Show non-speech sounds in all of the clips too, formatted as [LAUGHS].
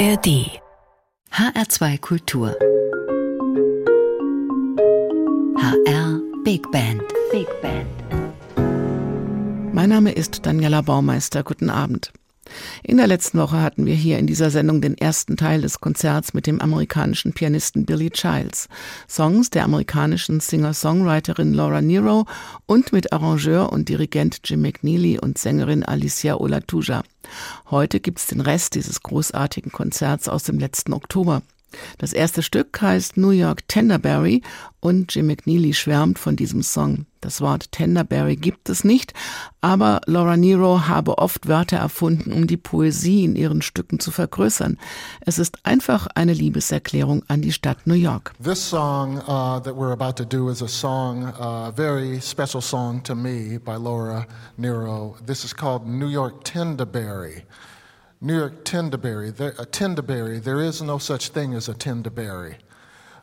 ARD HR2 Kultur HR Big Band Big Band Mein Name ist Daniela Baumeister. Guten Abend. In der letzten Woche hatten wir hier in dieser Sendung den ersten Teil des Konzerts mit dem amerikanischen Pianisten Billy Childs, Songs der amerikanischen Singer-Songwriterin Laura Nero und mit Arrangeur und Dirigent Jim McNeely und Sängerin Alicia Olatuja. Heute gibt's den Rest dieses großartigen Konzerts aus dem letzten Oktober. Das erste Stück heißt New York Tenderberry und Jim McNeely schwärmt von diesem Song. Das Wort Tenderberry gibt es nicht, aber Laura Nero habe oft Wörter erfunden, um die Poesie in ihren Stücken zu vergrößern. Es ist einfach eine Liebeserklärung an die Stadt New York. This song uh, that we're about to do is a song, a uh, very special song to me by Laura Nero. This is called New York Tenderberry. New York Tenderberry, there, a Tenderberry, there is no such thing as a Tenderberry.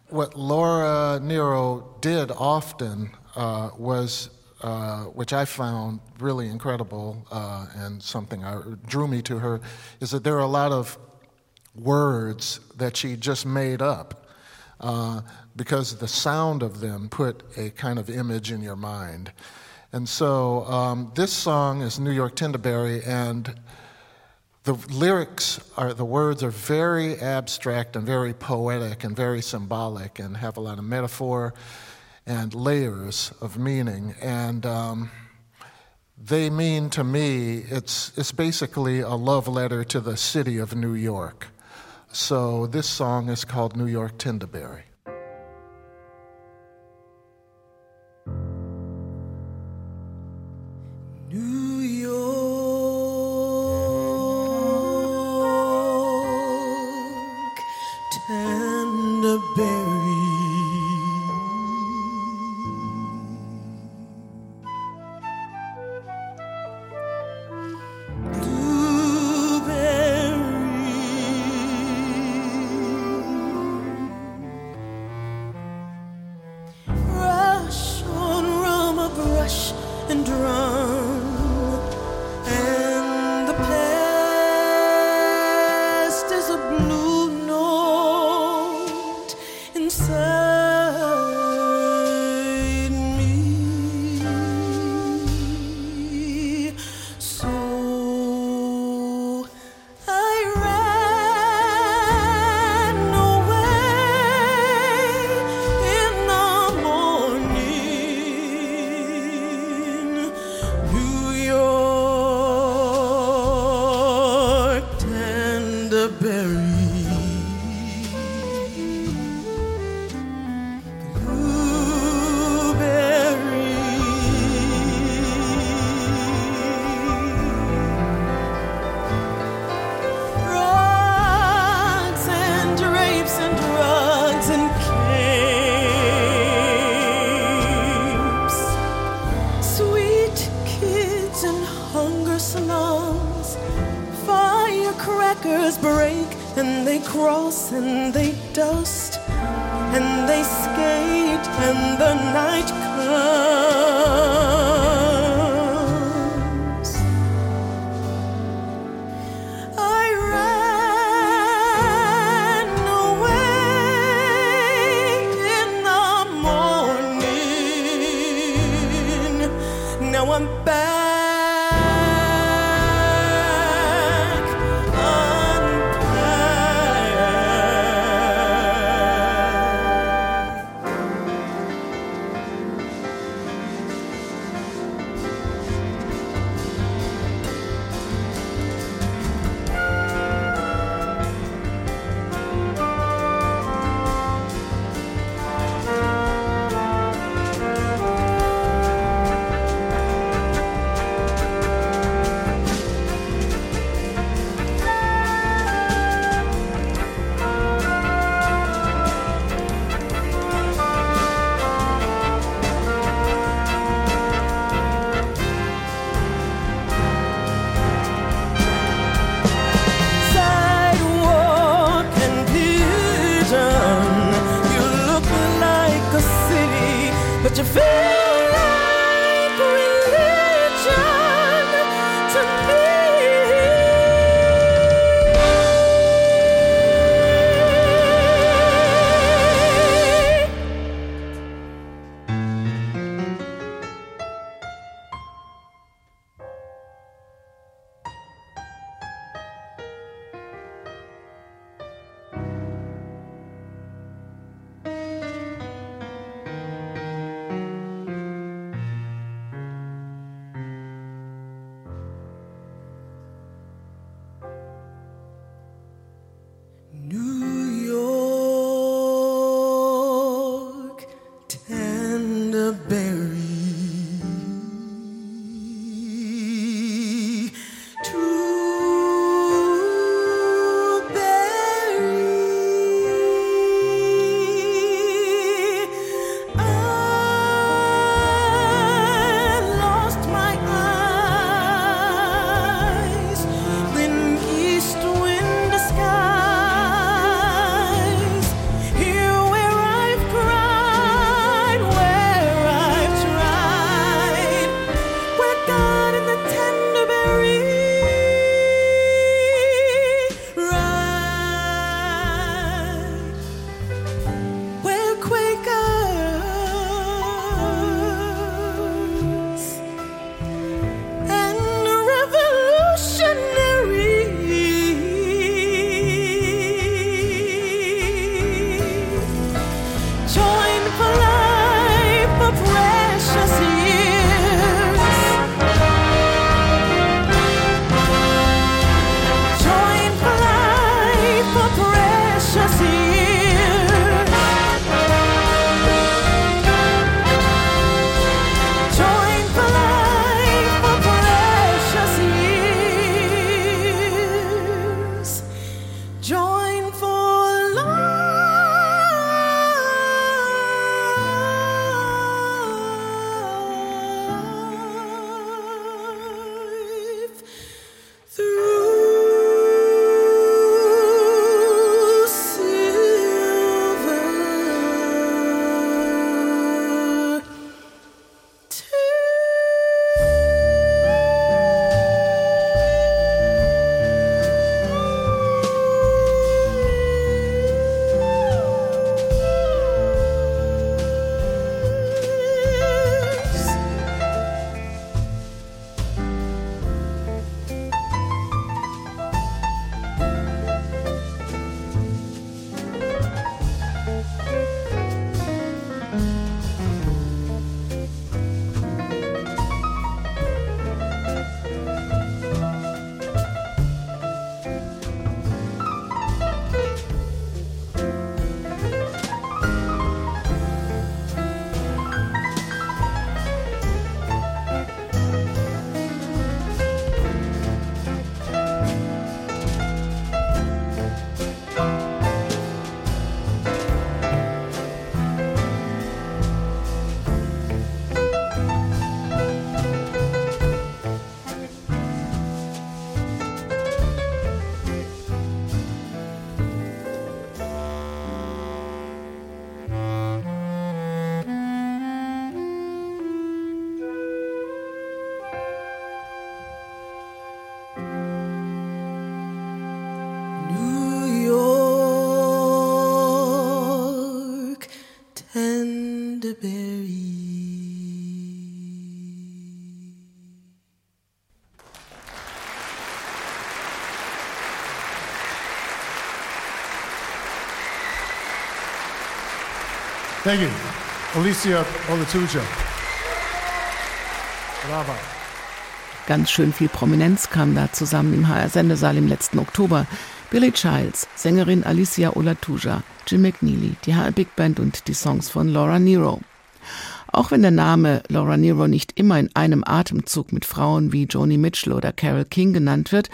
What Laura Nero did often uh, was, uh, which I found really incredible uh, and something I, drew me to her, is that there are a lot of words that she just made up uh, because the sound of them put a kind of image in your mind. And so um, this song is New York Tenderberry, and the lyrics are the words are very abstract and very poetic and very symbolic and have a lot of metaphor and layers of meaning and um, they mean to me it's it's basically a love letter to the city of New York. So this song is called New York Tenderberry. crackers break and they cross and they dust and they skate and the night comes. joy. Thank you. Alicia Olatuja. Bravo. Ganz schön viel Prominenz kam da zusammen im HR-Sendesaal im letzten Oktober. Billy Childs, Sängerin Alicia Olatuja, Jim McNeely, die HR Big Band und die Songs von Laura Nero. Auch wenn der Name Laura Nero nicht immer in einem Atemzug mit Frauen wie Joni Mitchell oder Carole King genannt wird,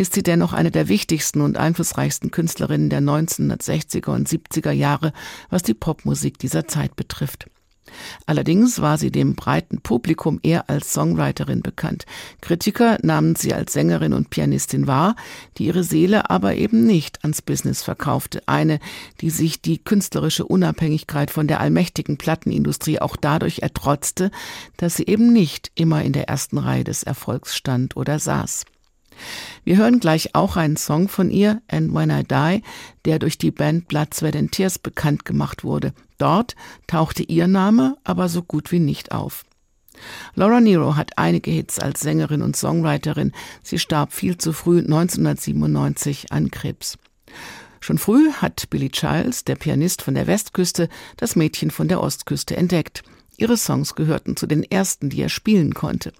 ist sie dennoch eine der wichtigsten und einflussreichsten Künstlerinnen der 1960er und 70er Jahre, was die Popmusik dieser Zeit betrifft. Allerdings war sie dem breiten Publikum eher als Songwriterin bekannt. Kritiker nahmen sie als Sängerin und Pianistin wahr, die ihre Seele aber eben nicht ans Business verkaufte. Eine, die sich die künstlerische Unabhängigkeit von der allmächtigen Plattenindustrie auch dadurch ertrotzte, dass sie eben nicht immer in der ersten Reihe des Erfolgs stand oder saß. Wir hören gleich auch einen Song von ihr, And When I Die, der durch die Band Blood, Sweat and Tears bekannt gemacht wurde. Dort tauchte ihr Name aber so gut wie nicht auf. Laura Nero hat einige Hits als Sängerin und Songwriterin. Sie starb viel zu früh 1997 an Krebs. Schon früh hat Billy Childs, der Pianist von der Westküste, das Mädchen von der Ostküste entdeckt. Ihre Songs gehörten zu den ersten, die er spielen konnte.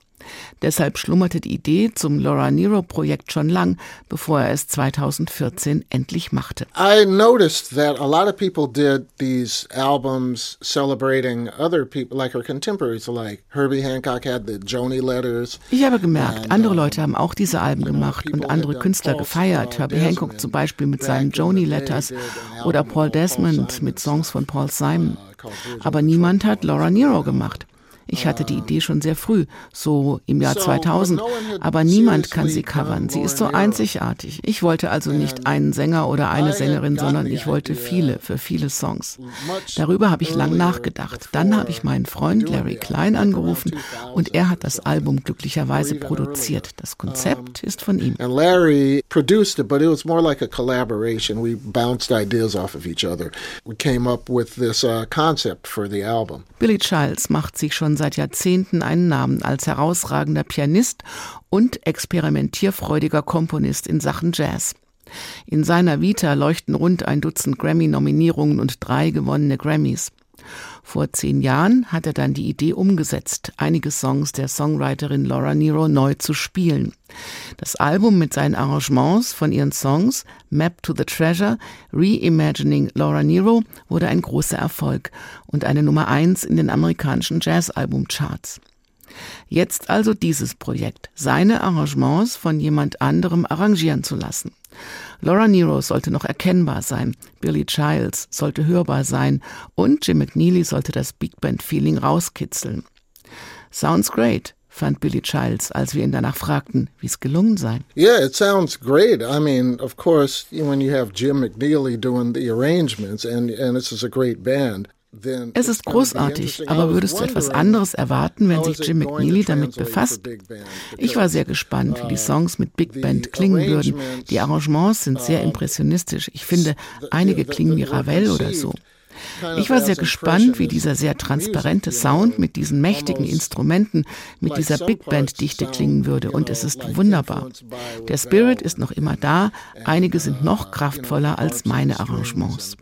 Deshalb schlummerte die Idee zum Laura Nero Projekt schon lang, bevor er es 2014 endlich machte. I noticed that a lot of people did these albums celebrating other people like her contemporaries like Herbie Hancock had the Joni letters. Ich habe gemerkt, andere Leute haben auch diese Alben gemacht und andere Künstler gefeiert. Herbie Hancock zum Beispiel mit seinen Joni Letters oder Paul Desmond mit Songs von Paul Simon. Uh, Aber niemand hat Laura Nero gemacht. Ich hatte die Idee schon sehr früh, so im Jahr 2000, aber niemand kann sie covern. Sie ist so einzigartig. Ich wollte also nicht einen Sänger oder eine Sängerin, sondern ich wollte viele für viele Songs. Darüber habe ich lang nachgedacht. Dann habe ich meinen Freund Larry Klein angerufen und er hat das Album glücklicherweise produziert. Das Konzept ist von ihm. And Larry produced it, but it was more like a collaboration. We bounced ideas off of each other. We came up with this uh, concept for the album. Billy Childs macht sich schon seit Jahrzehnten einen Namen als herausragender Pianist und experimentierfreudiger Komponist in Sachen Jazz. In seiner Vita leuchten rund ein Dutzend Grammy-Nominierungen und drei gewonnene Grammys. Vor zehn Jahren hat er dann die Idee umgesetzt, einige Songs der Songwriterin Laura Nero neu zu spielen. Das Album mit seinen Arrangements von ihren Songs Map to the Treasure, Reimagining Laura Nero wurde ein großer Erfolg und eine Nummer eins in den amerikanischen Jazz-Album-Charts. Jetzt also dieses Projekt, seine Arrangements von jemand anderem arrangieren zu lassen. Laura Nero sollte noch erkennbar sein, Billy Childs sollte hörbar sein und Jim McNeely sollte das Big Band Feeling rauskitzeln. Sounds great, fand Billy Childs, als wir ihn danach fragten, wie es gelungen sei. Yeah, it sounds great. I mean, of course, when you have Jim McNeely doing the arrangements and and this is a great band. Es ist großartig, aber würdest du etwas anderes erwarten, wenn sich Jim McNeely damit befasst? Ich war sehr gespannt, wie die uh, Songs mit Big Band klingen würden. Die Arrangements sind sehr impressionistisch. Ich finde, einige klingen wie Ravel oder so. Ich war sehr gespannt, wie dieser sehr transparente Sound mit diesen mächtigen Instrumenten, mit dieser Big Band Dichte klingen würde. und es ist wunderbar. Der Spirit ist noch immer da, einige sind noch kraftvoller als meine Arrangements.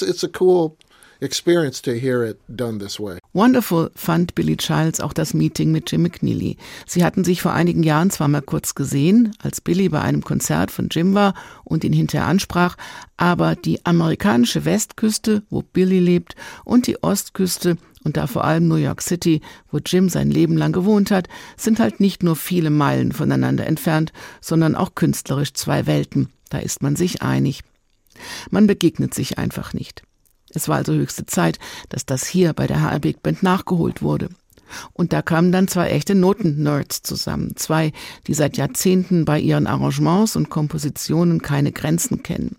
It's a cool experience to hear it done this way. Wonderful fand Billy Childs auch das Meeting mit Jim McNeely. Sie hatten sich vor einigen Jahren zwar mal kurz gesehen, als Billy bei einem Konzert von Jim war und ihn hinterher ansprach, aber die amerikanische Westküste, wo Billy lebt, und die Ostküste, und da vor allem New York City, wo Jim sein Leben lang gewohnt hat, sind halt nicht nur viele Meilen voneinander entfernt, sondern auch künstlerisch zwei Welten. Da ist man sich einig. Man begegnet sich einfach nicht. Es war also höchste Zeit, dass das hier bei der HR Big Band nachgeholt wurde. Und da kamen dann zwei echte Noten-Nerds zusammen. Zwei, die seit Jahrzehnten bei ihren Arrangements und Kompositionen keine Grenzen kennen.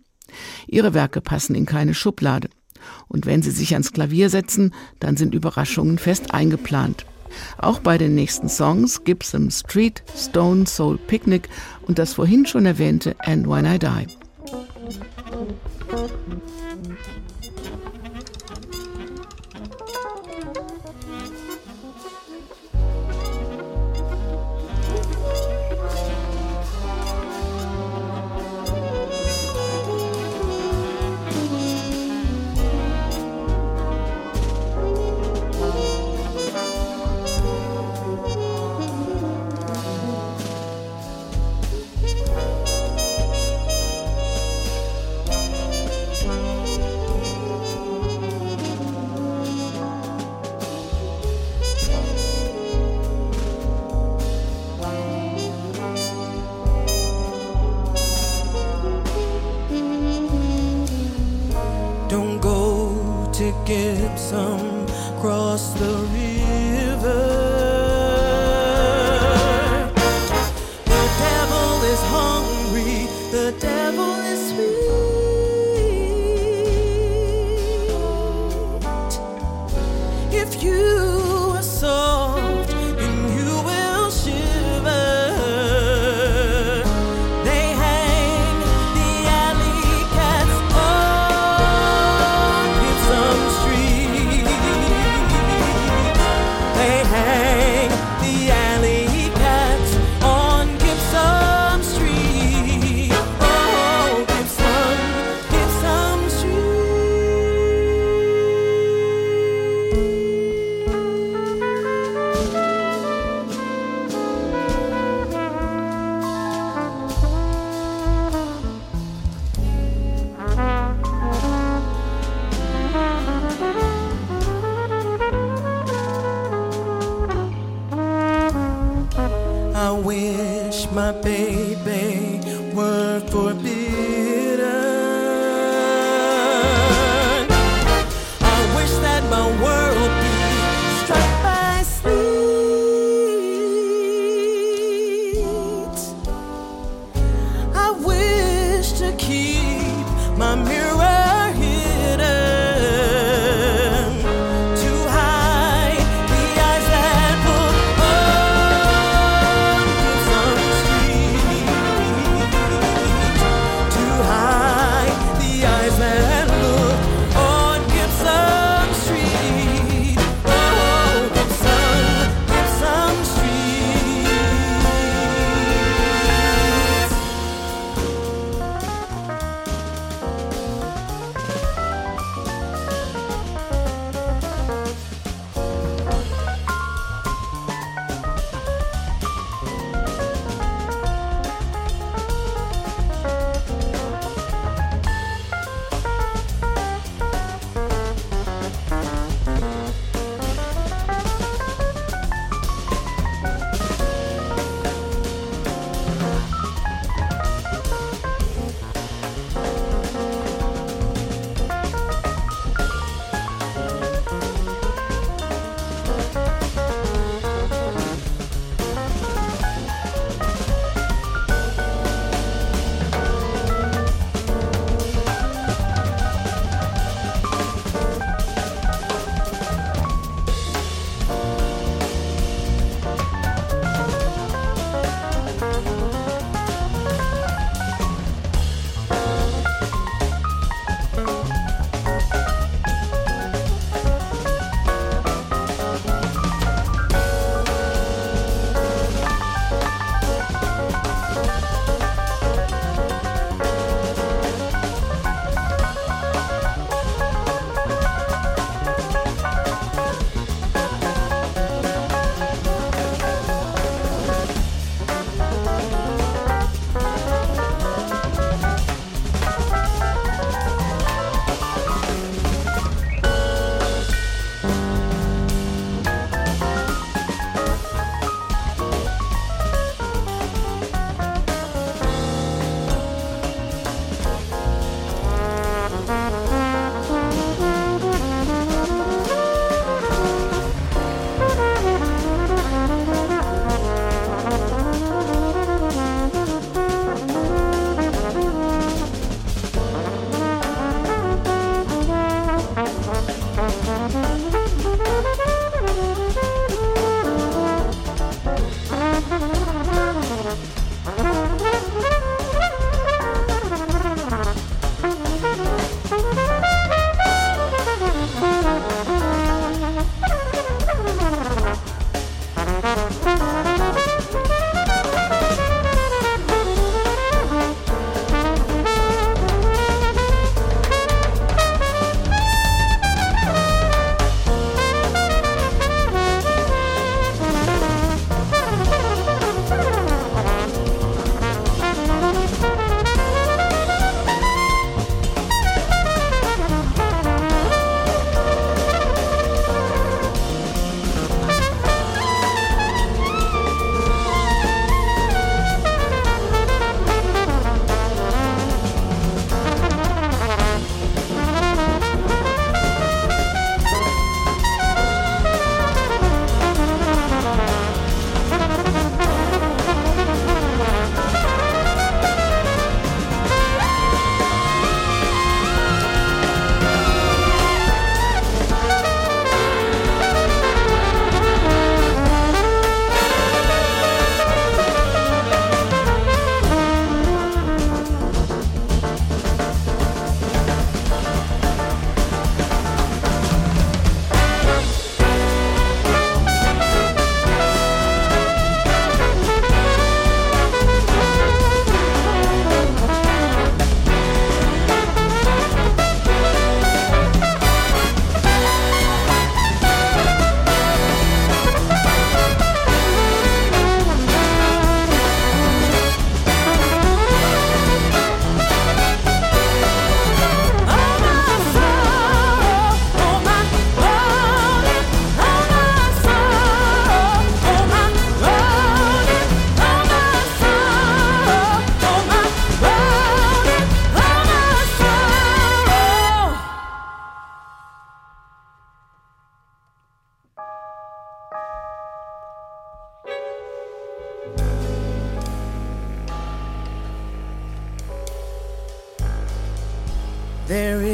Ihre Werke passen in keine Schublade. Und wenn sie sich ans Klavier setzen, dann sind Überraschungen fest eingeplant. Auch bei den nächsten Songs Gibson Street, Stone Soul Picnic und das vorhin schon erwähnte And When I Die.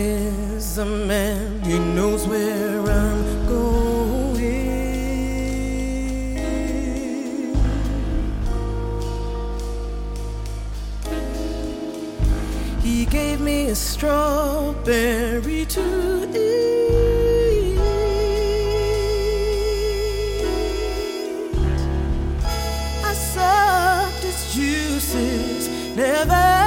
Is a man, he knows where I'm going. He gave me a strawberry to eat. I sucked its juices, never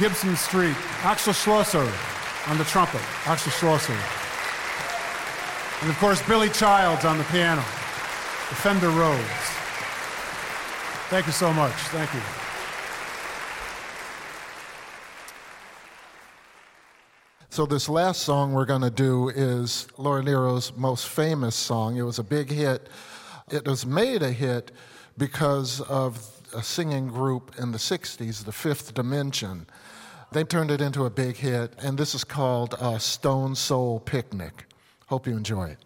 Gibson Street. Axel Schlosser on the trumpet. Axel Schlosser. And of course, Billy Childs on the piano. The Fender Rhodes. Thank you so much. Thank you. So, this last song we're going to do is Laura Nero's most famous song. It was a big hit. It was made a hit because of a singing group in the 60s, the Fifth Dimension. They turned it into a big hit, and this is called uh, Stone Soul Picnic. Hope you enjoy it.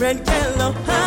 red, yellow,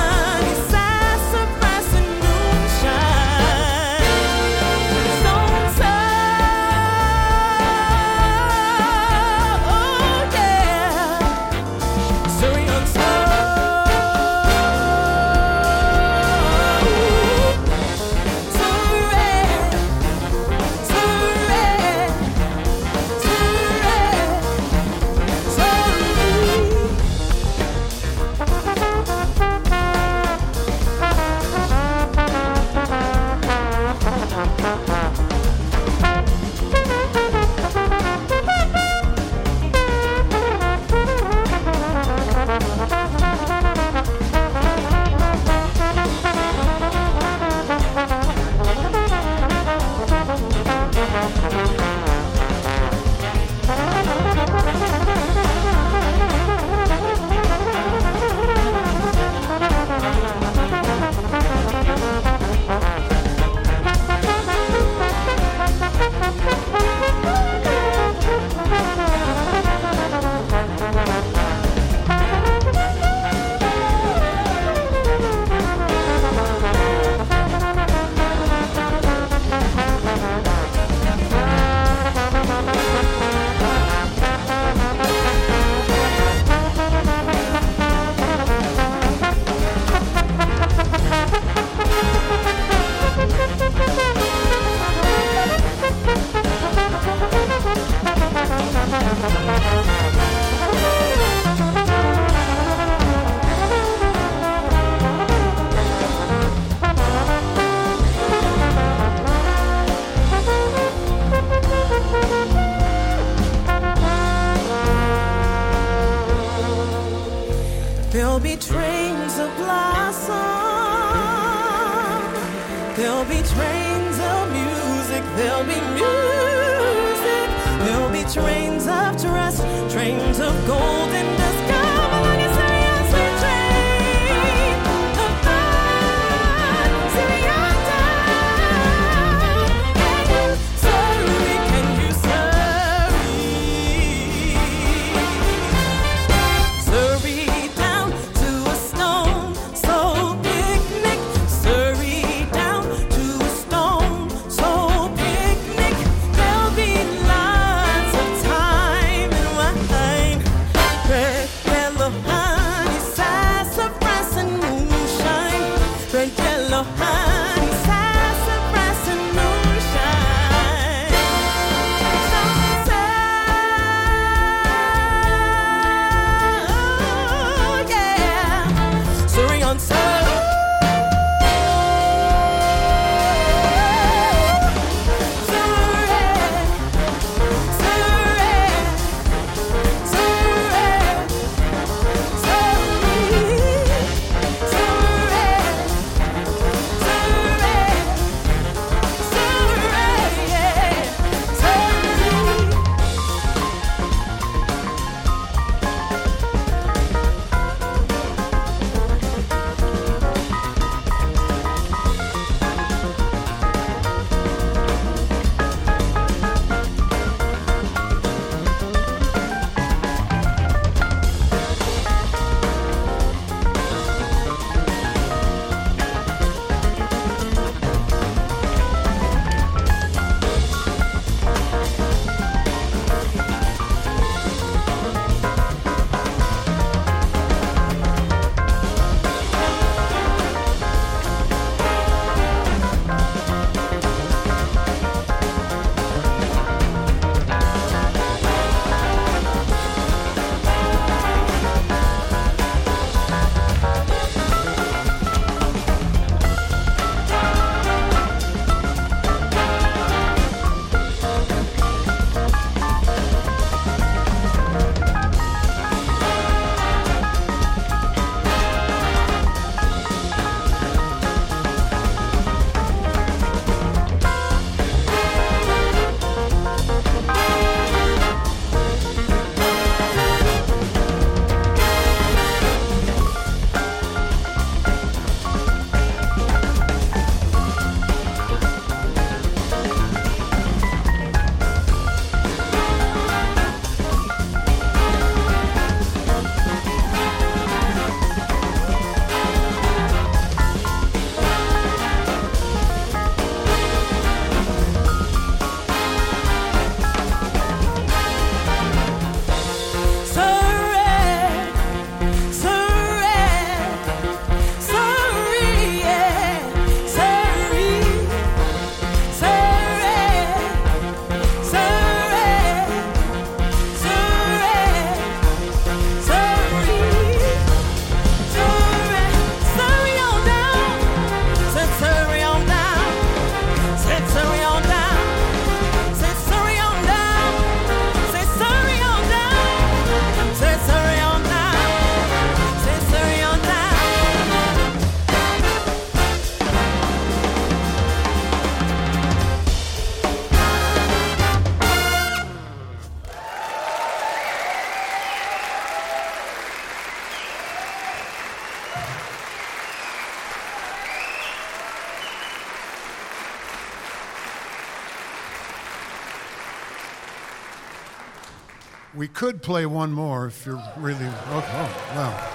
could play one more if you're really. Okay. Oh, wow.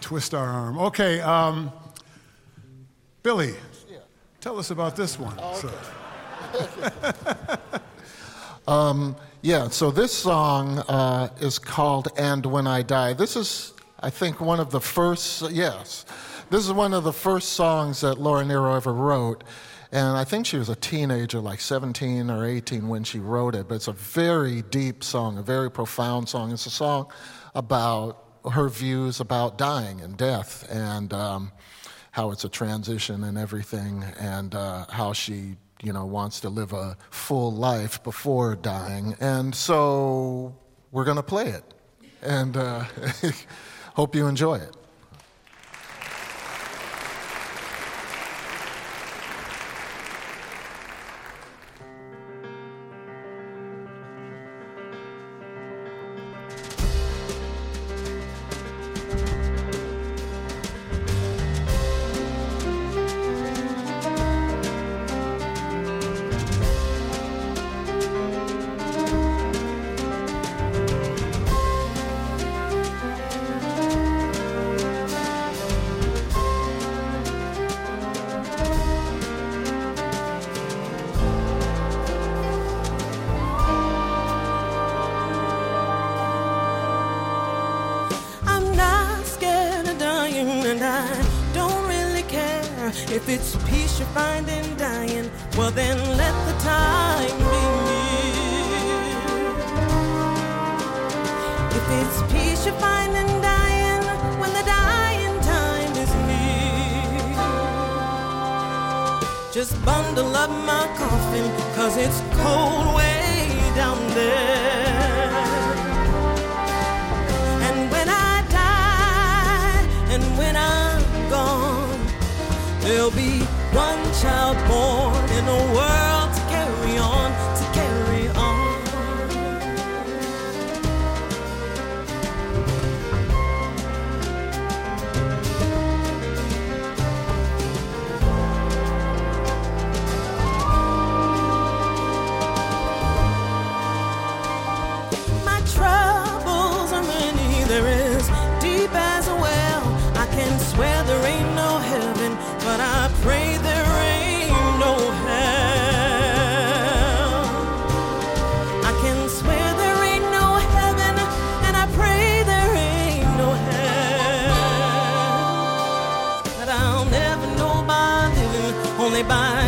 Twist our arm. Okay. Um, Billy, tell us about this one. So- [LAUGHS] Yeah, so this song uh, is called And When I Die. This is, I think, one of the first, yes, this is one of the first songs that Laura Nero ever wrote. And I think she was a teenager, like 17 or 18 when she wrote it. But it's a very deep song, a very profound song. It's a song about her views about dying and death and um, how it's a transition and everything, and uh, how she you know, wants to live a full life before dying. And so we're going to play it. And uh, [LAUGHS] hope you enjoy it. If it's peace you find in dying, well then let the time be near. If it's peace you find in dying, when the dying time is near, just bundle up my coffin, cause it's cold way down there. there'll be one child born in the world. only by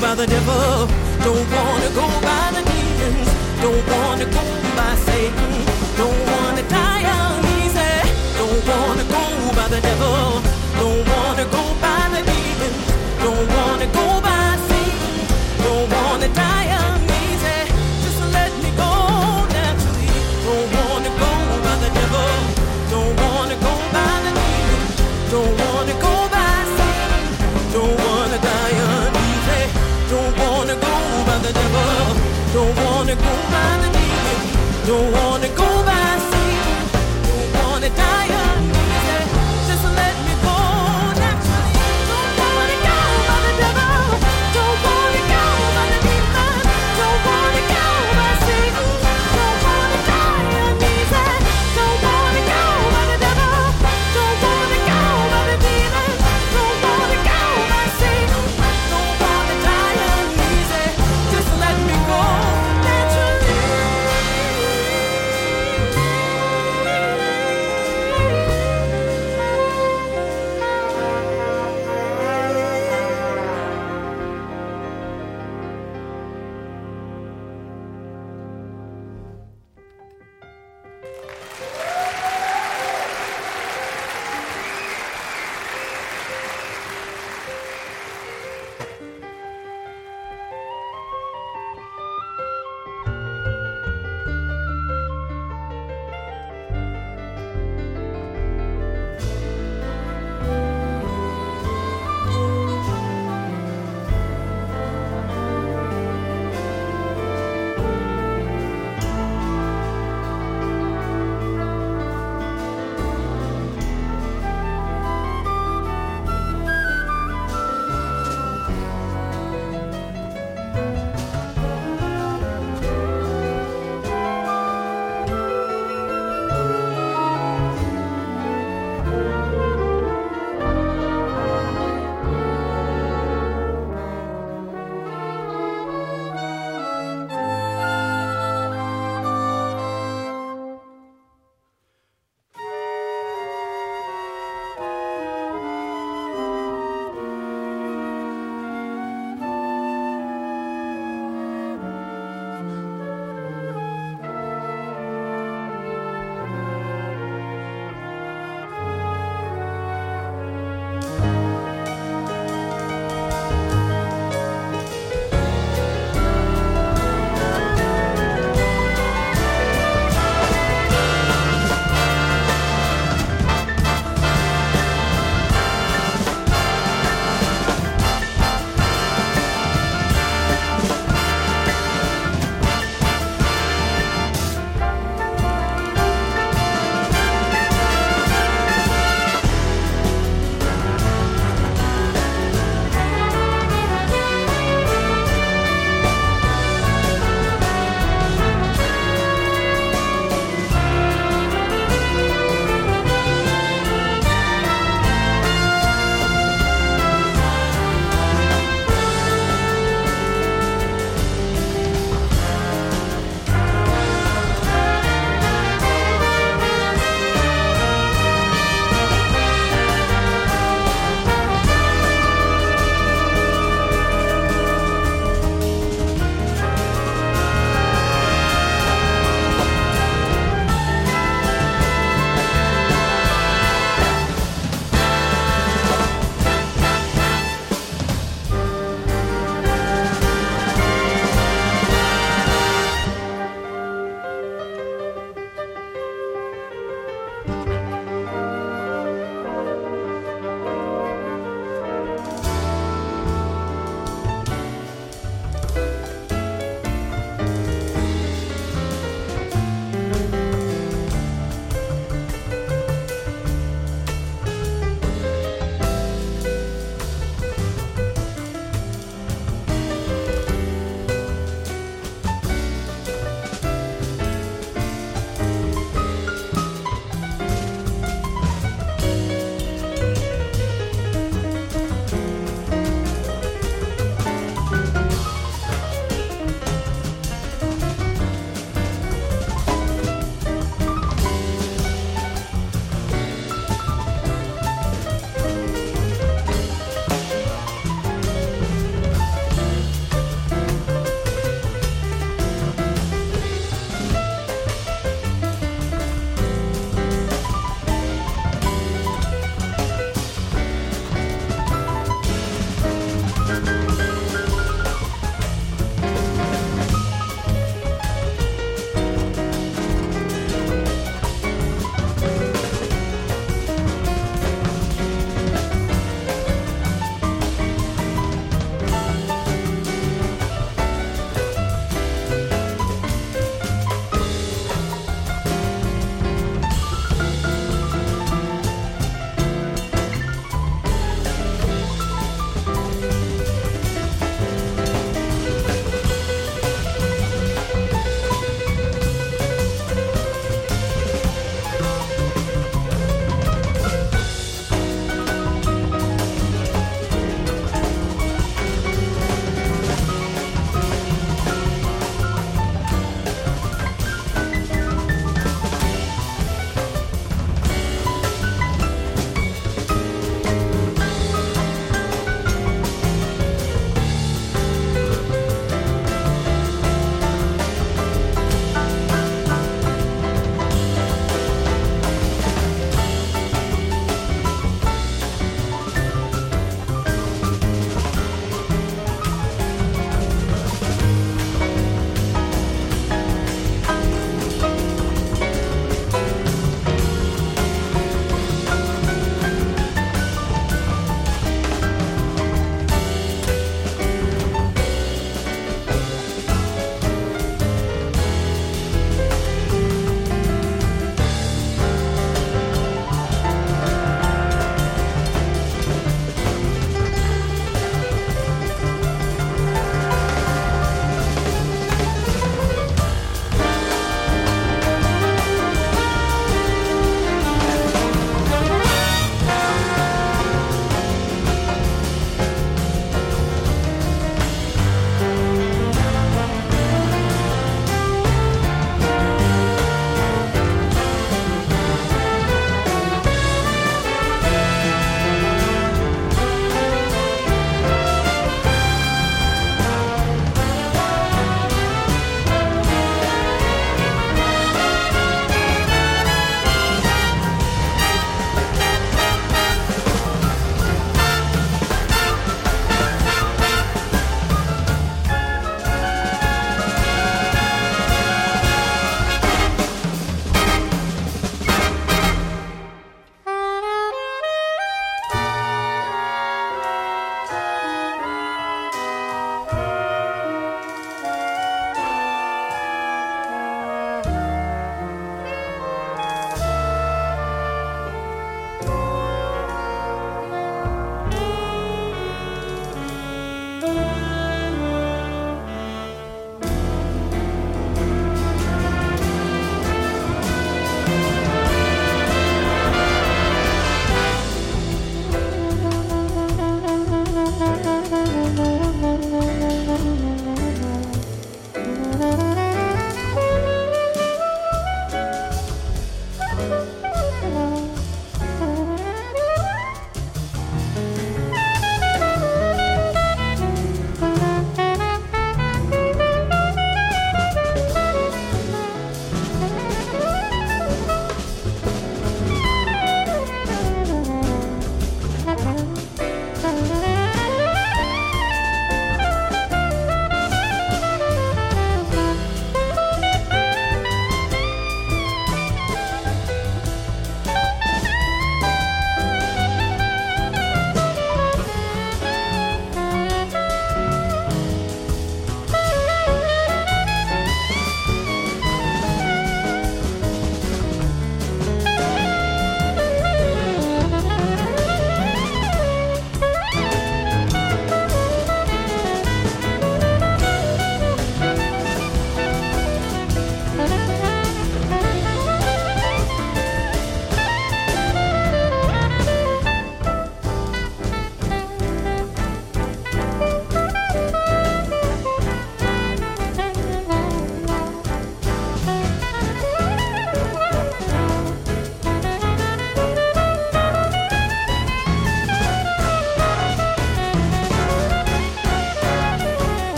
by the devil. Don't wanna go by the demons. Don't wanna go by Satan. Don't wanna die on easy. Don't wanna go by the devil. don't wanna go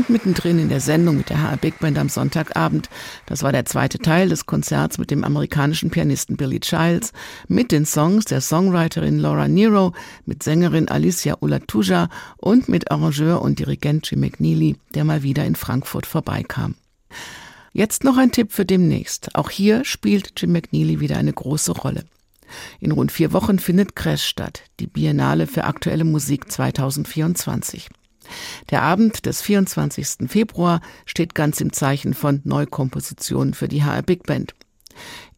sind mittendrin in der Sendung mit der HR Big Band am Sonntagabend. Das war der zweite Teil des Konzerts mit dem amerikanischen Pianisten Billy Childs, mit den Songs der Songwriterin Laura Nero, mit Sängerin Alicia Ulatuja und mit Arrangeur und Dirigent Jim McNeely, der mal wieder in Frankfurt vorbeikam. Jetzt noch ein Tipp für demnächst. Auch hier spielt Jim McNeely wieder eine große Rolle. In rund vier Wochen findet Crash statt, die Biennale für aktuelle Musik 2024. Der Abend des 24. Februar steht ganz im Zeichen von Neukompositionen für die HR Big Band.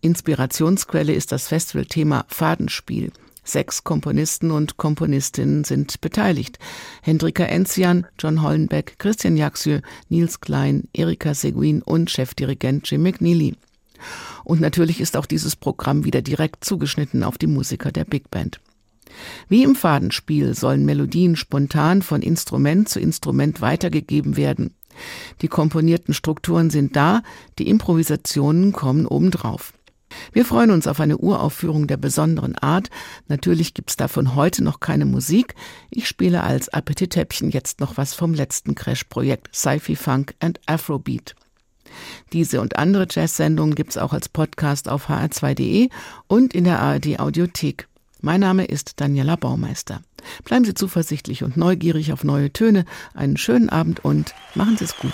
Inspirationsquelle ist das Festivalthema Fadenspiel. Sechs Komponisten und Komponistinnen sind beteiligt. Hendrika Enzian, John Hollenbeck, Christian Jaxieu, Nils Klein, Erika Seguin und Chefdirigent Jim McNeely. Und natürlich ist auch dieses Programm wieder direkt zugeschnitten auf die Musiker der Big Band. Wie im Fadenspiel sollen Melodien spontan von Instrument zu Instrument weitergegeben werden. Die komponierten Strukturen sind da, die Improvisationen kommen obendrauf. Wir freuen uns auf eine Uraufführung der besonderen Art. Natürlich gibt's davon heute noch keine Musik. Ich spiele als Appetitäppchen jetzt noch was vom letzten Crash-Projekt Sci-Fi Funk and Afrobeat. Diese und andere Jazz-Sendungen gibt's auch als Podcast auf hr2.de und in der ARD Audiothek. Mein Name ist Daniela Baumeister. Bleiben Sie zuversichtlich und neugierig auf neue Töne. Einen schönen Abend und machen Sie es gut.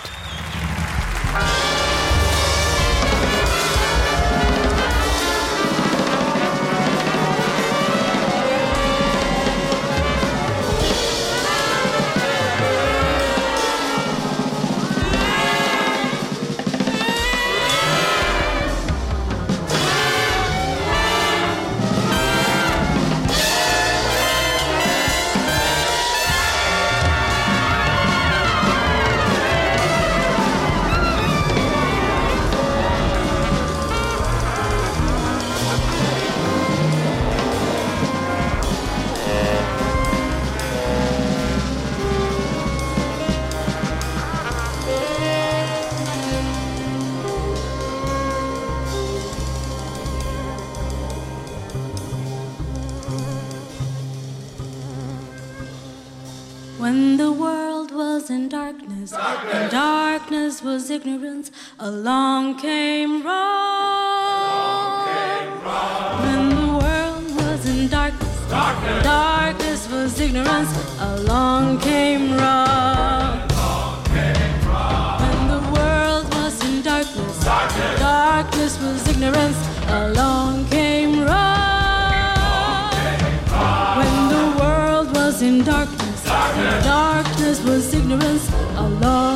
Along came Ra. When the world was in darkness, and darkness was ignorance, along came Ra. When the world was in darkness, and darkness was ignorance, along came Ra. When the world was in darkness, and darkness was ignorance, along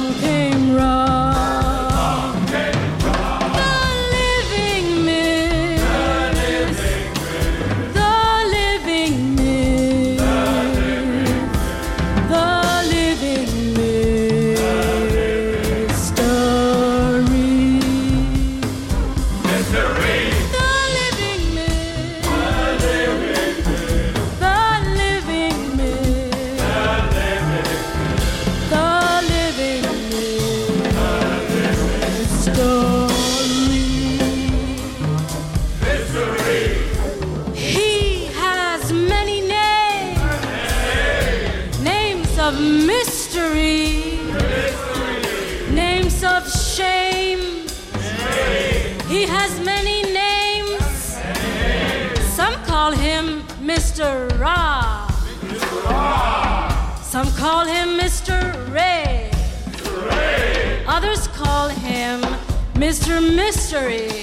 Mr. Mystery.